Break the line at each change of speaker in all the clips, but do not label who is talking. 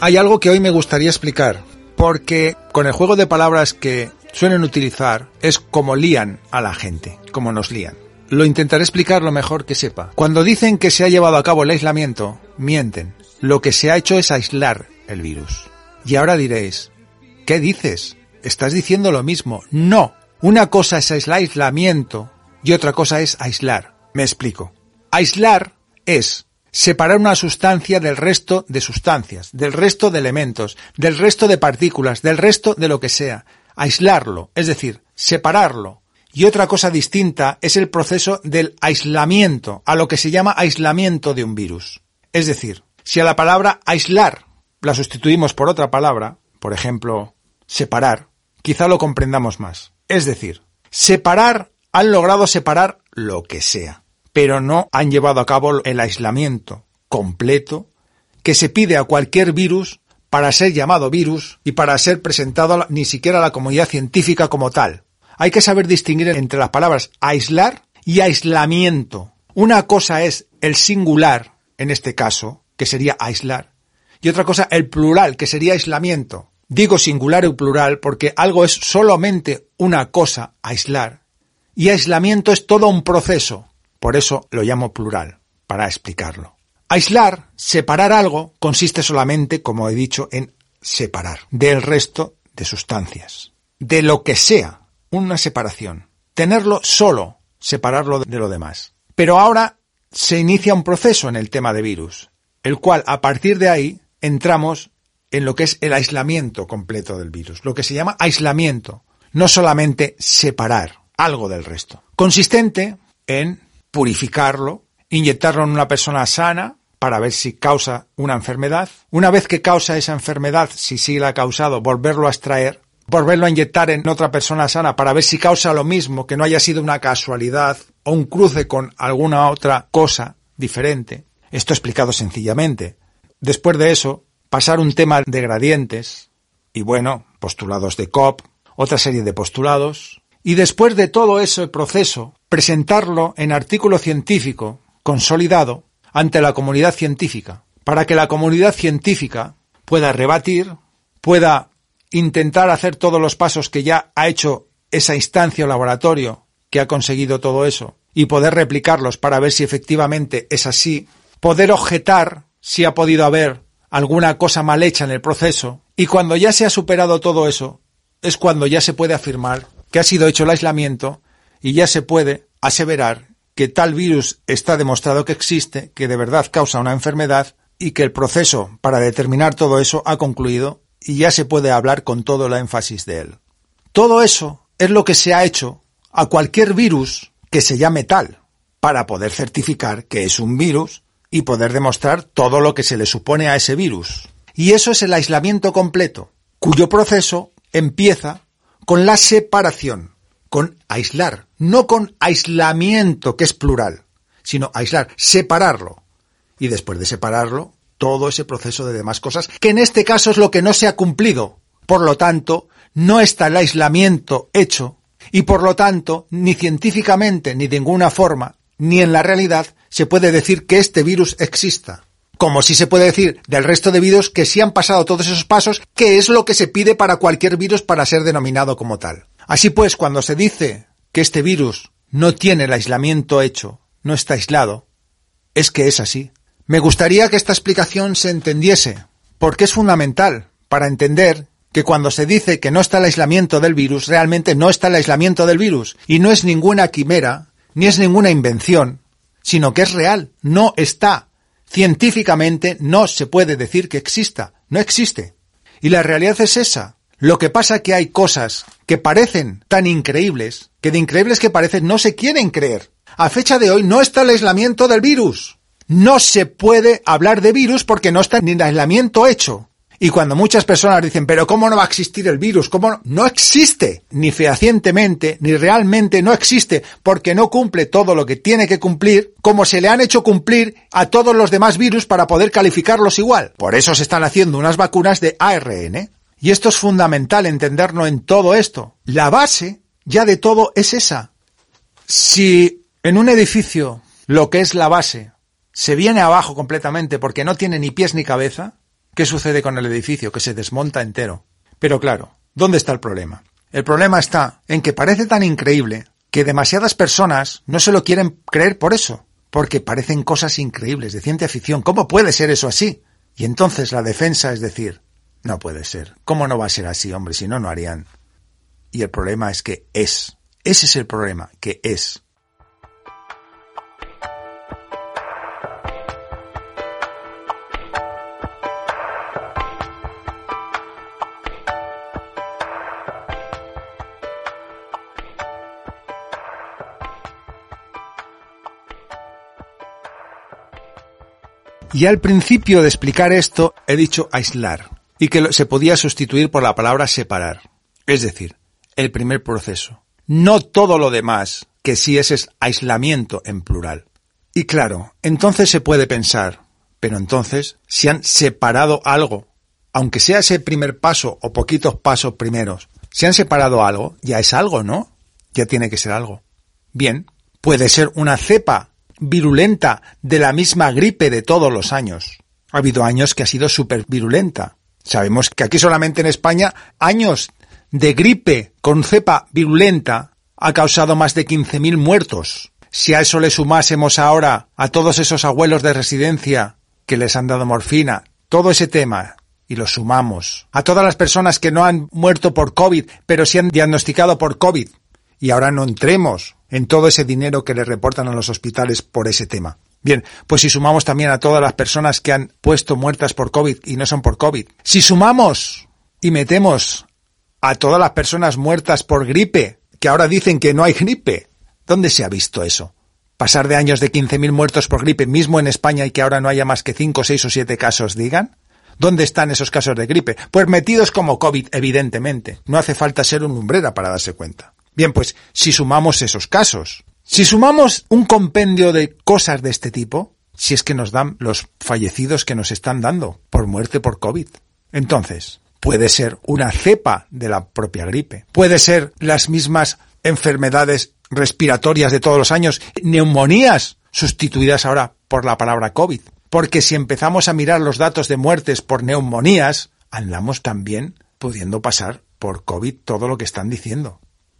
Hay algo que hoy me gustaría explicar, porque con el juego de palabras que suelen utilizar es como lían a la gente, como nos lían. Lo intentaré explicar lo mejor que sepa. Cuando dicen que se ha llevado a cabo el aislamiento, mienten. Lo que se ha hecho es aislar el virus. Y ahora diréis, ¿qué dices? Estás diciendo lo mismo. No. Una cosa es el aislamiento y otra cosa es aislar. Me explico. Aislar es separar una sustancia del resto de sustancias, del resto de elementos, del resto de partículas, del resto de lo que sea. Aislarlo, es decir, separarlo. Y otra cosa distinta es el proceso del aislamiento, a lo que se llama aislamiento de un virus. Es decir, si a la palabra aislar la sustituimos por otra palabra, por ejemplo, separar, quizá lo comprendamos más. Es decir, separar han logrado separar lo que sea pero no han llevado a cabo el aislamiento completo que se pide a cualquier virus para ser llamado virus y para ser presentado ni siquiera a la comunidad científica como tal. Hay que saber distinguir entre las palabras aislar y aislamiento. Una cosa es el singular, en este caso, que sería aislar, y otra cosa el plural, que sería aislamiento. Digo singular y plural porque algo es solamente una cosa, aislar, y aislamiento es todo un proceso, por eso lo llamo plural, para explicarlo. Aislar, separar algo, consiste solamente, como he dicho, en separar del resto de sustancias. De lo que sea, una separación. Tenerlo solo, separarlo de lo demás. Pero ahora se inicia un proceso en el tema de virus, el cual a partir de ahí entramos en lo que es el aislamiento completo del virus, lo que se llama aislamiento, no solamente separar algo del resto, consistente en purificarlo, inyectarlo en una persona sana para ver si causa una enfermedad. Una vez que causa esa enfermedad, si sí la ha causado, volverlo a extraer, volverlo a inyectar en otra persona sana para ver si causa lo mismo, que no haya sido una casualidad o un cruce con alguna otra cosa diferente. Esto explicado sencillamente. Después de eso, pasar un tema de gradientes y bueno, postulados de COP, otra serie de postulados, y después de todo ese proceso, presentarlo en artículo científico consolidado ante la comunidad científica, para que la comunidad científica pueda rebatir, pueda intentar hacer todos los pasos que ya ha hecho esa instancia o laboratorio que ha conseguido todo eso y poder replicarlos para ver si efectivamente es así, poder objetar si ha podido haber alguna cosa mal hecha en el proceso. Y cuando ya se ha superado todo eso es cuando ya se puede afirmar que ha sido hecho el aislamiento y ya se puede aseverar que tal virus está demostrado que existe, que de verdad causa una enfermedad y que el proceso para determinar todo eso ha concluido y ya se puede hablar con todo el énfasis de él. Todo eso es lo que se ha hecho a cualquier virus que se llame tal, para poder certificar que es un virus y poder demostrar todo lo que se le supone a ese virus. Y eso es el aislamiento completo, cuyo proceso empieza con la separación, con aislar, no con aislamiento, que es plural, sino aislar, separarlo. Y después de separarlo, todo ese proceso de demás cosas, que en este caso es lo que no se ha cumplido. Por lo tanto, no está el aislamiento hecho y por lo tanto, ni científicamente, ni de ninguna forma, ni en la realidad, se puede decir que este virus exista como si se puede decir del resto de virus que sí han pasado todos esos pasos, que es lo que se pide para cualquier virus para ser denominado como tal. Así pues, cuando se dice que este virus no tiene el aislamiento hecho, no está aislado, es que es así. Me gustaría que esta explicación se entendiese, porque es fundamental para entender que cuando se dice que no está el aislamiento del virus, realmente no está el aislamiento del virus. Y no es ninguna quimera, ni es ninguna invención, sino que es real, no está. Científicamente no se puede decir que exista, no existe. Y la realidad es esa. Lo que pasa que hay cosas que parecen tan increíbles, que de increíbles que parecen no se quieren creer. A fecha de hoy no está el aislamiento del virus. No se puede hablar de virus porque no está ni el aislamiento hecho. Y cuando muchas personas dicen, pero ¿cómo no va a existir el virus? ¿Cómo no? no existe, ni fehacientemente, ni realmente no existe, porque no cumple todo lo que tiene que cumplir, como se le han hecho cumplir a todos los demás virus para poder calificarlos igual. Por eso se están haciendo unas vacunas de ARN. Y esto es fundamental entenderlo en todo esto. La base ya de todo es esa. Si en un edificio lo que es la base se viene abajo completamente porque no tiene ni pies ni cabeza, ¿Qué sucede con el edificio? Que se desmonta entero. Pero claro, ¿dónde está el problema? El problema está en que parece tan increíble que demasiadas personas no se lo quieren creer por eso, porque parecen cosas increíbles de ciencia ficción. ¿Cómo puede ser eso así? Y entonces la defensa es decir, no puede ser. ¿Cómo no va a ser así, hombre? Si no, no harían. Y el problema es que es. Ese es el problema, que es. Y al principio de explicar esto he dicho aislar y que se podía sustituir por la palabra separar. Es decir, el primer proceso. No todo lo demás, que sí es, es aislamiento en plural. Y claro, entonces se puede pensar, pero entonces, si han separado algo, aunque sea ese primer paso o poquitos pasos primeros, si han separado algo, ya es algo, ¿no? Ya tiene que ser algo. Bien, puede ser una cepa virulenta de la misma gripe de todos los años. Ha habido años que ha sido súper virulenta. Sabemos que aquí solamente en España años de gripe con cepa virulenta ha causado más de 15.000 muertos. Si a eso le sumásemos ahora a todos esos abuelos de residencia que les han dado morfina, todo ese tema, y lo sumamos a todas las personas que no han muerto por COVID, pero sí han diagnosticado por COVID, y ahora no entremos en todo ese dinero que le reportan a los hospitales por ese tema. Bien, pues si sumamos también a todas las personas que han puesto muertas por COVID y no son por COVID, si sumamos y metemos a todas las personas muertas por gripe, que ahora dicen que no hay gripe, ¿dónde se ha visto eso? Pasar de años de 15.000 muertos por gripe mismo en España y que ahora no haya más que 5, 6 o 7 casos, digan. ¿Dónde están esos casos de gripe? Pues metidos como COVID, evidentemente. No hace falta ser un lumbrera para darse cuenta. Bien, pues si sumamos esos casos, si sumamos un compendio de cosas de este tipo, si es que nos dan los fallecidos que nos están dando por muerte por COVID. Entonces, puede ser una cepa de la propia gripe, puede ser las mismas enfermedades respiratorias de todos los años, neumonías sustituidas ahora por la palabra COVID. Porque si empezamos a mirar los datos de muertes por neumonías, andamos también pudiendo pasar por COVID todo lo que están diciendo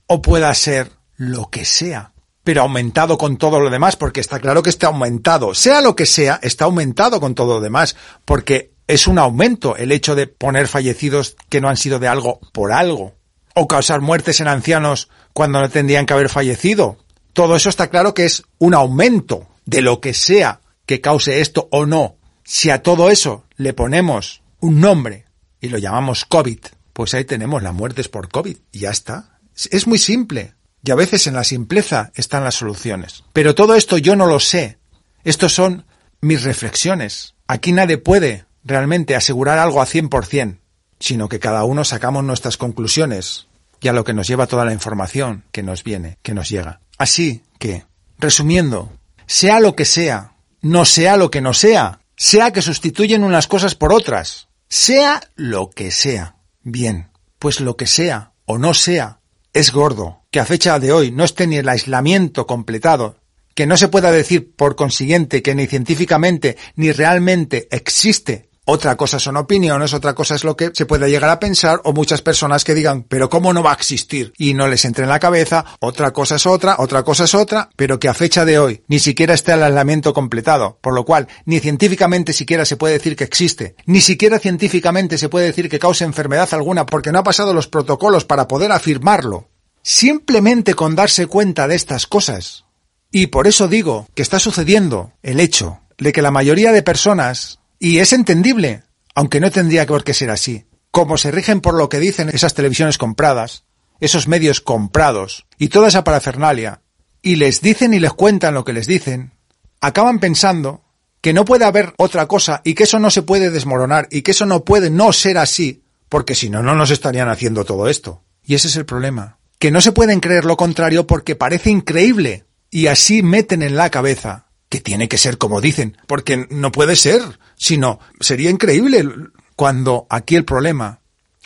o pueda ser lo que sea, pero aumentado con todo lo demás, porque está claro que está aumentado. Sea lo que sea, está aumentado con todo lo demás, porque es un aumento el hecho de poner fallecidos que no han sido de algo por algo, o causar muertes en ancianos cuando no tendrían que haber fallecido. Todo eso está claro que es un aumento de lo que sea que cause esto o no. Si a todo eso le ponemos un nombre y lo llamamos COVID, pues ahí tenemos las muertes por COVID y ya está. Es muy simple. Y a veces en la simpleza están las soluciones. Pero todo esto yo no lo sé. Estos son mis reflexiones. Aquí nadie puede realmente asegurar algo a 100%, sino que cada uno sacamos nuestras conclusiones y a lo que nos lleva toda la información que nos viene, que nos llega. Así que, resumiendo, sea lo que sea, no sea lo que no sea, sea que sustituyen unas cosas por otras, sea lo que sea. Bien, pues lo que sea o no sea, es gordo, que a fecha de hoy no esté ni el aislamiento completado, que no se pueda decir por consiguiente que ni científicamente ni realmente existe Otra cosa son opiniones, otra cosa es lo que se puede llegar a pensar o muchas personas que digan, pero ¿cómo no va a existir? Y no les entre en la cabeza, otra cosa es otra, otra cosa es otra, pero que a fecha de hoy ni siquiera está el aislamiento completado, por lo cual ni científicamente siquiera se puede decir que existe, ni siquiera científicamente se puede decir que cause enfermedad alguna porque no ha pasado los protocolos para poder afirmarlo. Simplemente con darse cuenta de estas cosas. Y por eso digo que está sucediendo el hecho de que la mayoría de personas y es entendible, aunque no tendría por qué ser así. Como se rigen por lo que dicen esas televisiones compradas, esos medios comprados y toda esa parafernalia, y les dicen y les cuentan lo que les dicen, acaban pensando que no puede haber otra cosa y que eso no se puede desmoronar y que eso no puede no ser así, porque si no, no nos estarían haciendo todo esto. Y ese es el problema. Que no se pueden creer lo contrario porque parece increíble y así meten en la cabeza que tiene que ser como dicen, porque no puede ser, sino sería increíble cuando aquí el problema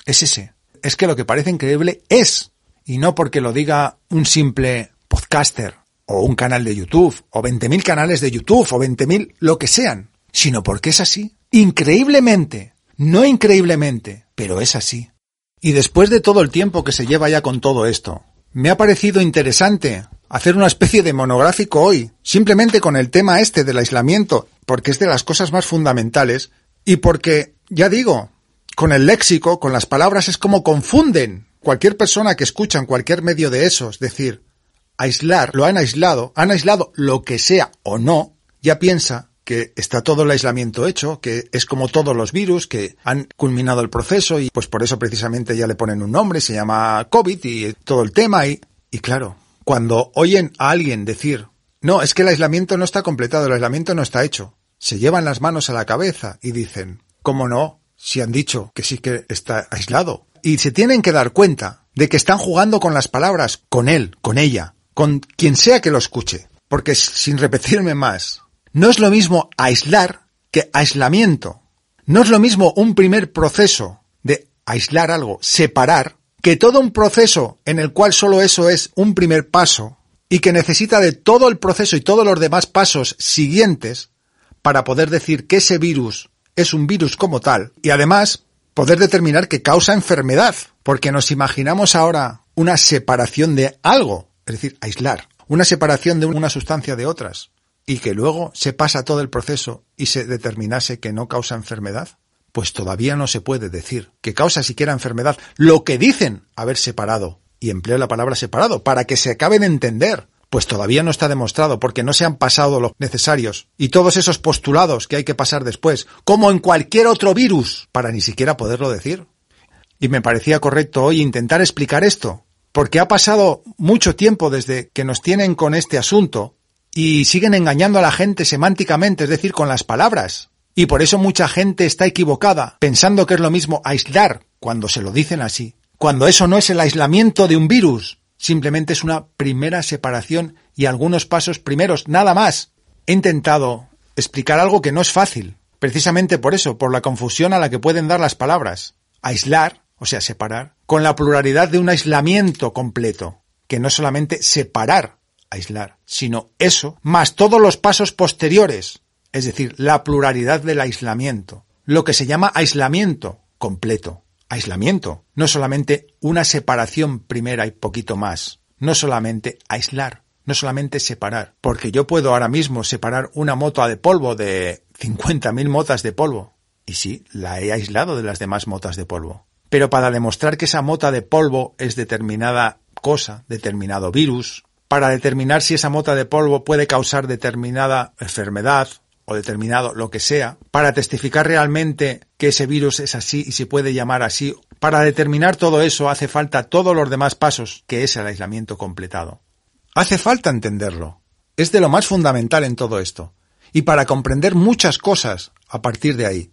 es ese, es que lo que parece increíble es, y no porque lo diga un simple podcaster o un canal de YouTube o 20.000 canales de YouTube o 20.000 lo que sean, sino porque es así, increíblemente, no increíblemente, pero es así. Y después de todo el tiempo que se lleva ya con todo esto, me ha parecido interesante hacer una especie de monográfico hoy, simplemente con el tema este del aislamiento, porque es de las cosas más fundamentales y porque, ya digo, con el léxico, con las palabras es como confunden. Cualquier persona que escucha en cualquier medio de esos decir aislar, lo han aislado, han aislado lo que sea o no, ya piensa que está todo el aislamiento hecho, que es como todos los virus, que han culminado el proceso y pues por eso precisamente ya le ponen un nombre, se llama COVID y todo el tema y, y claro, cuando oyen a alguien decir, no, es que el aislamiento no está completado, el aislamiento no está hecho, se llevan las manos a la cabeza y dicen, ¿cómo no? Si han dicho que sí que está aislado. Y se tienen que dar cuenta de que están jugando con las palabras, con él, con ella, con quien sea que lo escuche. Porque sin repetirme más, no es lo mismo aislar que aislamiento. No es lo mismo un primer proceso de aislar algo, separar, que todo un proceso en el cual solo eso es un primer paso y que necesita de todo el proceso y todos los demás pasos siguientes para poder decir que ese virus es un virus como tal y además poder determinar que causa enfermedad, porque nos imaginamos ahora una separación de algo, es decir, aislar, una separación de una sustancia de otras, y que luego se pasa todo el proceso y se determinase que no causa enfermedad pues todavía no se puede decir que causa siquiera enfermedad lo que dicen haber separado, y empleo la palabra separado, para que se acabe de entender, pues todavía no está demostrado porque no se han pasado los necesarios y todos esos postulados que hay que pasar después, como en cualquier otro virus, para ni siquiera poderlo decir. Y me parecía correcto hoy intentar explicar esto, porque ha pasado mucho tiempo desde que nos tienen con este asunto y siguen engañando a la gente semánticamente, es decir, con las palabras. Y por eso mucha gente está equivocada, pensando que es lo mismo aislar cuando se lo dicen así, cuando eso no es el aislamiento de un virus, simplemente es una primera separación y algunos pasos primeros, nada más. He intentado explicar algo que no es fácil, precisamente por eso, por la confusión a la que pueden dar las palabras. Aislar, o sea, separar, con la pluralidad de un aislamiento completo, que no solamente separar, aislar, sino eso, más todos los pasos posteriores, es decir, la pluralidad del aislamiento, lo que se llama aislamiento completo. Aislamiento, no solamente una separación primera y poquito más, no solamente aislar, no solamente separar, porque yo puedo ahora mismo separar una mota de polvo de 50.000 motas de polvo, y sí, la he aislado de las demás motas de polvo. Pero para demostrar que esa mota de polvo es determinada cosa, determinado virus, para determinar si esa mota de polvo puede causar determinada enfermedad o determinado, lo que sea, para testificar realmente que ese virus es así y se puede llamar así. Para determinar todo eso hace falta todos los demás pasos, que es el aislamiento completado. Hace falta entenderlo. Es de lo más fundamental en todo esto. Y para comprender muchas cosas a partir de ahí.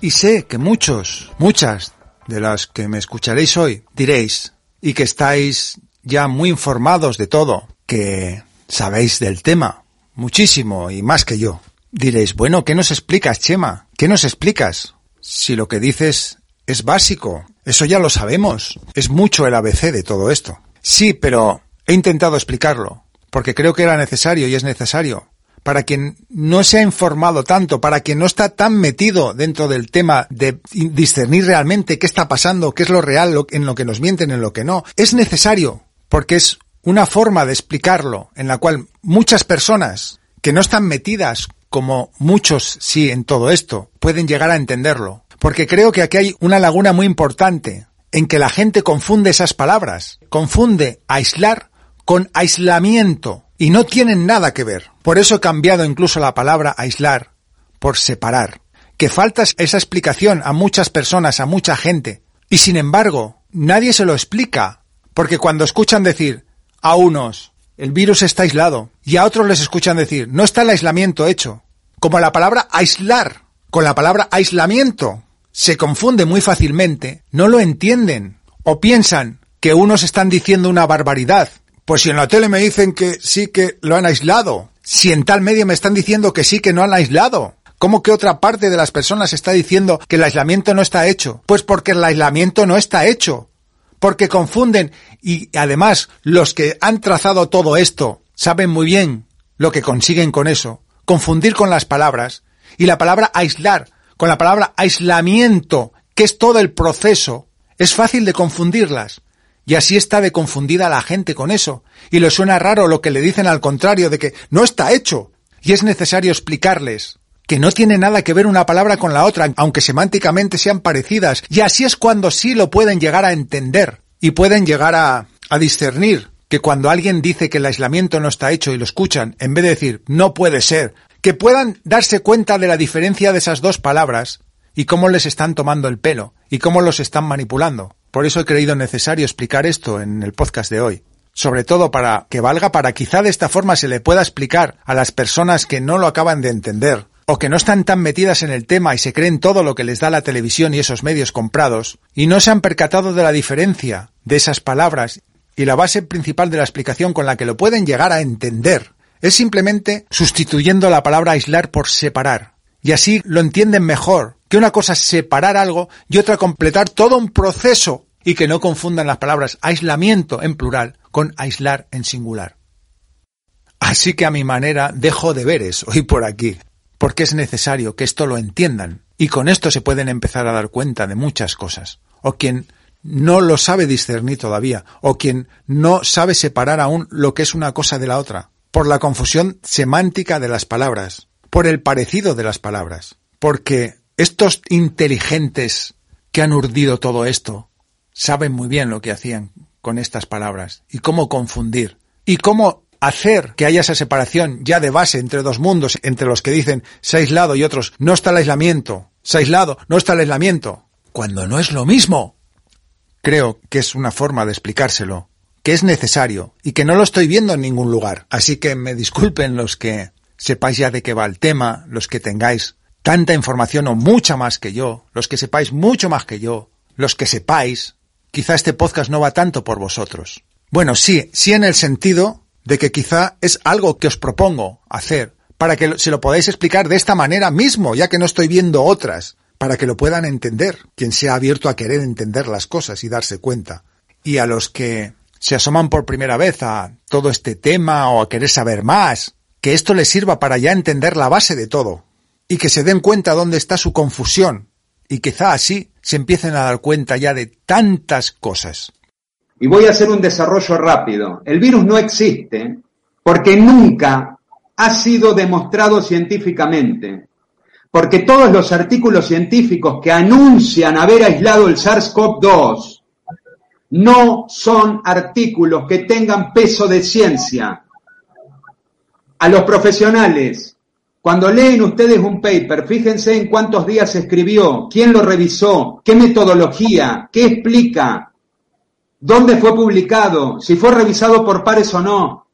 Y sé que muchos, muchas de las que me escucharéis hoy diréis, y que estáis ya muy informados de todo, que sabéis del tema, muchísimo y más que yo. Diréis, bueno, ¿qué nos explicas, Chema? ¿Qué nos explicas? Si lo que dices es básico, eso ya lo sabemos. Es mucho el ABC de todo esto. Sí, pero he intentado explicarlo, porque creo que era necesario y es necesario. Para quien no se ha informado tanto, para quien no está tan metido dentro del tema de discernir realmente qué está pasando, qué es lo real, en lo que nos mienten, en lo que no, es necesario, porque es una forma de explicarlo en la cual muchas personas que no están metidas como muchos sí en todo esto, pueden llegar a entenderlo. Porque creo que aquí hay una laguna muy importante en que la gente confunde esas palabras. Confunde aislar con aislamiento y no tienen nada que ver. Por eso he cambiado incluso la palabra aislar por separar. Que falta esa explicación a muchas personas, a mucha gente. Y sin embargo, nadie se lo explica. Porque cuando escuchan decir a unos el virus está aislado y a otros les escuchan decir no está el aislamiento hecho. Como la palabra aislar con la palabra aislamiento se confunde muy fácilmente, no lo entienden o piensan que unos están diciendo una barbaridad pues si en la tele me dicen que sí que lo han aislado, si en tal medio me están diciendo que sí que no han aislado, ¿Cómo que otra parte de las personas está diciendo que el aislamiento no está hecho? Pues porque el aislamiento no está hecho. Porque confunden y además los que han trazado todo esto saben muy bien lo que consiguen con eso. Confundir con las palabras y la palabra aislar con la palabra aislamiento, que es todo el proceso, es fácil de confundirlas. Y así está de confundida la gente con eso. Y le suena raro lo que le dicen al contrario de que no está hecho. Y es necesario explicarles que no tiene nada que ver una palabra con la otra, aunque semánticamente sean parecidas. Y así es cuando sí lo pueden llegar a entender y pueden llegar a, a discernir que cuando alguien dice que el aislamiento no está hecho y lo escuchan, en vez de decir no puede ser, que puedan darse cuenta de la diferencia de esas dos palabras y cómo les están tomando el pelo y cómo los están manipulando. Por eso he creído necesario explicar esto en el podcast de hoy. Sobre todo para que valga para quizá de esta forma se le pueda explicar a las personas que no lo acaban de entender o que no están tan metidas en el tema y se creen todo lo que les da la televisión y esos medios comprados y no se han percatado de la diferencia de esas palabras y la base principal de la explicación con la que lo pueden llegar a entender es simplemente sustituyendo la palabra aislar por separar. Y así lo entienden mejor que una cosa es separar algo y otra completar todo un proceso y que no confundan las palabras aislamiento en plural con aislar en singular. Así que a mi manera dejo deberes hoy por aquí, porque es necesario que esto lo entiendan y con esto se pueden empezar a dar cuenta de muchas cosas. O quien no lo sabe discernir todavía, o quien no sabe separar aún lo que es una cosa de la otra, por la confusión semántica de las palabras, por el parecido de las palabras, porque estos inteligentes que han urdido todo esto saben muy bien lo que hacían con estas palabras y cómo confundir y cómo hacer que haya esa separación ya de base entre dos mundos, entre los que dicen se ha aislado y otros no está el aislamiento, se ha aislado, no está el aislamiento, cuando no es lo mismo. Creo que es una forma de explicárselo, que es necesario y que no lo estoy viendo en ningún lugar. Así que me disculpen los que sepáis ya de qué va el tema, los que tengáis tanta información o mucha más que yo, los que sepáis mucho más que yo, los que sepáis, quizá este podcast no va tanto por vosotros. Bueno, sí, sí en el sentido de que quizá es algo que os propongo hacer para que se lo podáis explicar de esta manera mismo, ya que no estoy viendo otras, para que lo puedan entender, quien sea abierto a querer entender las cosas y darse cuenta. Y a los que se asoman por primera vez a todo este tema o a querer saber más, que esto les sirva para ya entender la base de todo, y que se den cuenta dónde está su confusión y quizá así se empiecen a dar cuenta ya de tantas cosas.
Y voy a hacer un desarrollo rápido. El virus no existe porque nunca ha sido demostrado científicamente. Porque todos los artículos científicos que anuncian haber aislado el SARS-CoV-2 no son artículos que tengan peso de ciencia. A los profesionales cuando leen ustedes un paper, fíjense en cuántos días se escribió, quién lo revisó, qué metodología, qué explica, dónde fue publicado, si fue revisado por pares o no.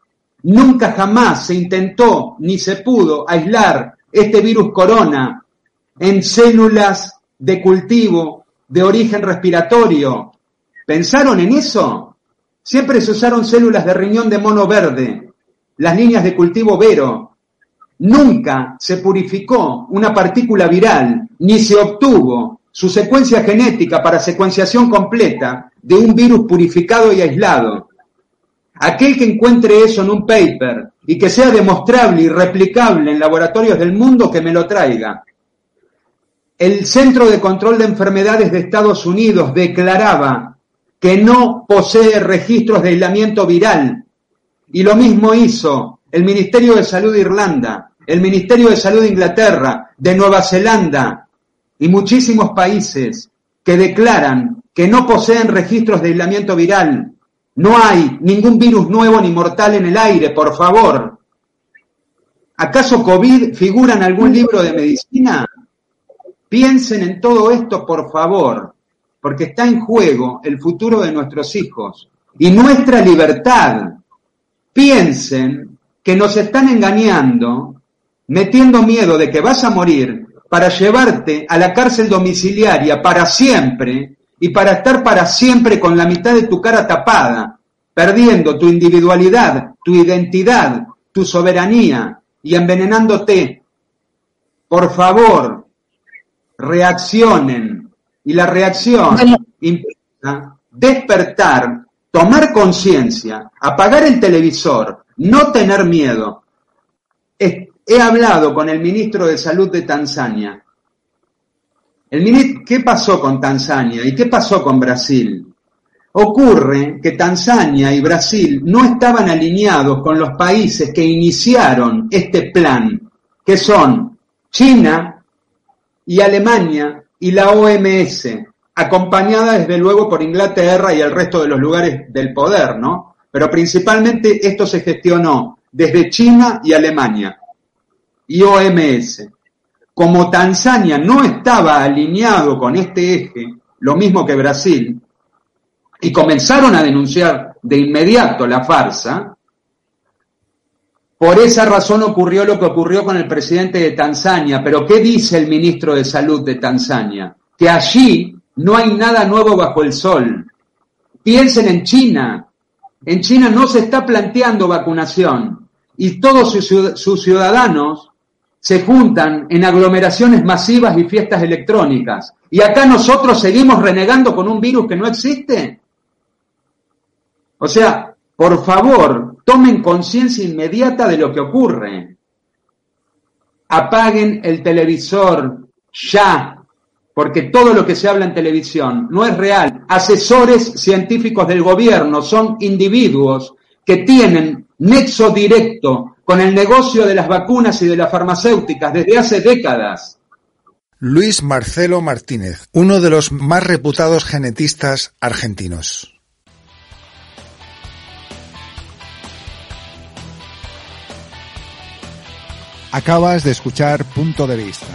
Nunca jamás se intentó ni se pudo aislar este virus corona en células de cultivo de origen respiratorio. ¿Pensaron en eso? Siempre se usaron células de riñón de mono verde, las líneas de cultivo Vero, nunca se purificó una partícula viral, ni se obtuvo su secuencia genética para secuenciación completa de un virus purificado y aislado. Aquel que encuentre eso en un paper y que sea demostrable y replicable en laboratorios del mundo, que me lo traiga. El Centro de Control de Enfermedades de Estados Unidos declaraba que no posee registros de aislamiento viral. Y lo mismo hizo el Ministerio de Salud de Irlanda, el Ministerio de Salud de Inglaterra, de Nueva Zelanda y muchísimos países que declaran que no poseen registros de aislamiento viral. No hay ningún virus nuevo ni mortal en el aire, por favor. ¿Acaso COVID figura en algún libro de medicina? Piensen en todo esto, por favor, porque está en juego el futuro de nuestros hijos y nuestra libertad. Piensen que nos están engañando, metiendo miedo de que vas a morir para llevarte a la cárcel domiciliaria para siempre y para estar para siempre con la mitad de tu cara tapada, perdiendo tu individualidad, tu identidad, tu soberanía y envenenándote. Por favor, reaccionen. Y la reacción implica despertar, tomar conciencia, apagar el televisor, no tener miedo. He hablado con el ministro de Salud de Tanzania. El ¿Qué pasó con Tanzania y qué pasó con Brasil? Ocurre que Tanzania y Brasil no estaban alineados con los países que iniciaron este plan, que son China y Alemania y la OMS, acompañada desde luego por Inglaterra y el resto de los lugares del poder, ¿no? Pero principalmente esto se gestionó desde China y Alemania y OMS. Como Tanzania no estaba alineado con este eje, lo mismo que Brasil, y comenzaron a denunciar de inmediato la farsa, por esa razón ocurrió lo que ocurrió con el presidente de Tanzania. Pero ¿qué dice el ministro de Salud de Tanzania? Que allí no hay nada nuevo bajo el sol. Piensen en China. En China no se está planteando vacunación y todos sus ciudadanos se juntan en aglomeraciones masivas y fiestas electrónicas. Y acá nosotros seguimos renegando con un virus que no existe. O sea, por favor, tomen conciencia inmediata de lo que ocurre. Apaguen el televisor ya, porque todo lo que se habla en televisión no es real. Asesores científicos del gobierno son individuos que tienen nexo directo con el negocio de las vacunas y de las farmacéuticas desde hace décadas.
Luis Marcelo Martínez, uno de los más reputados genetistas argentinos. Acabas de escuchar Punto de Vista,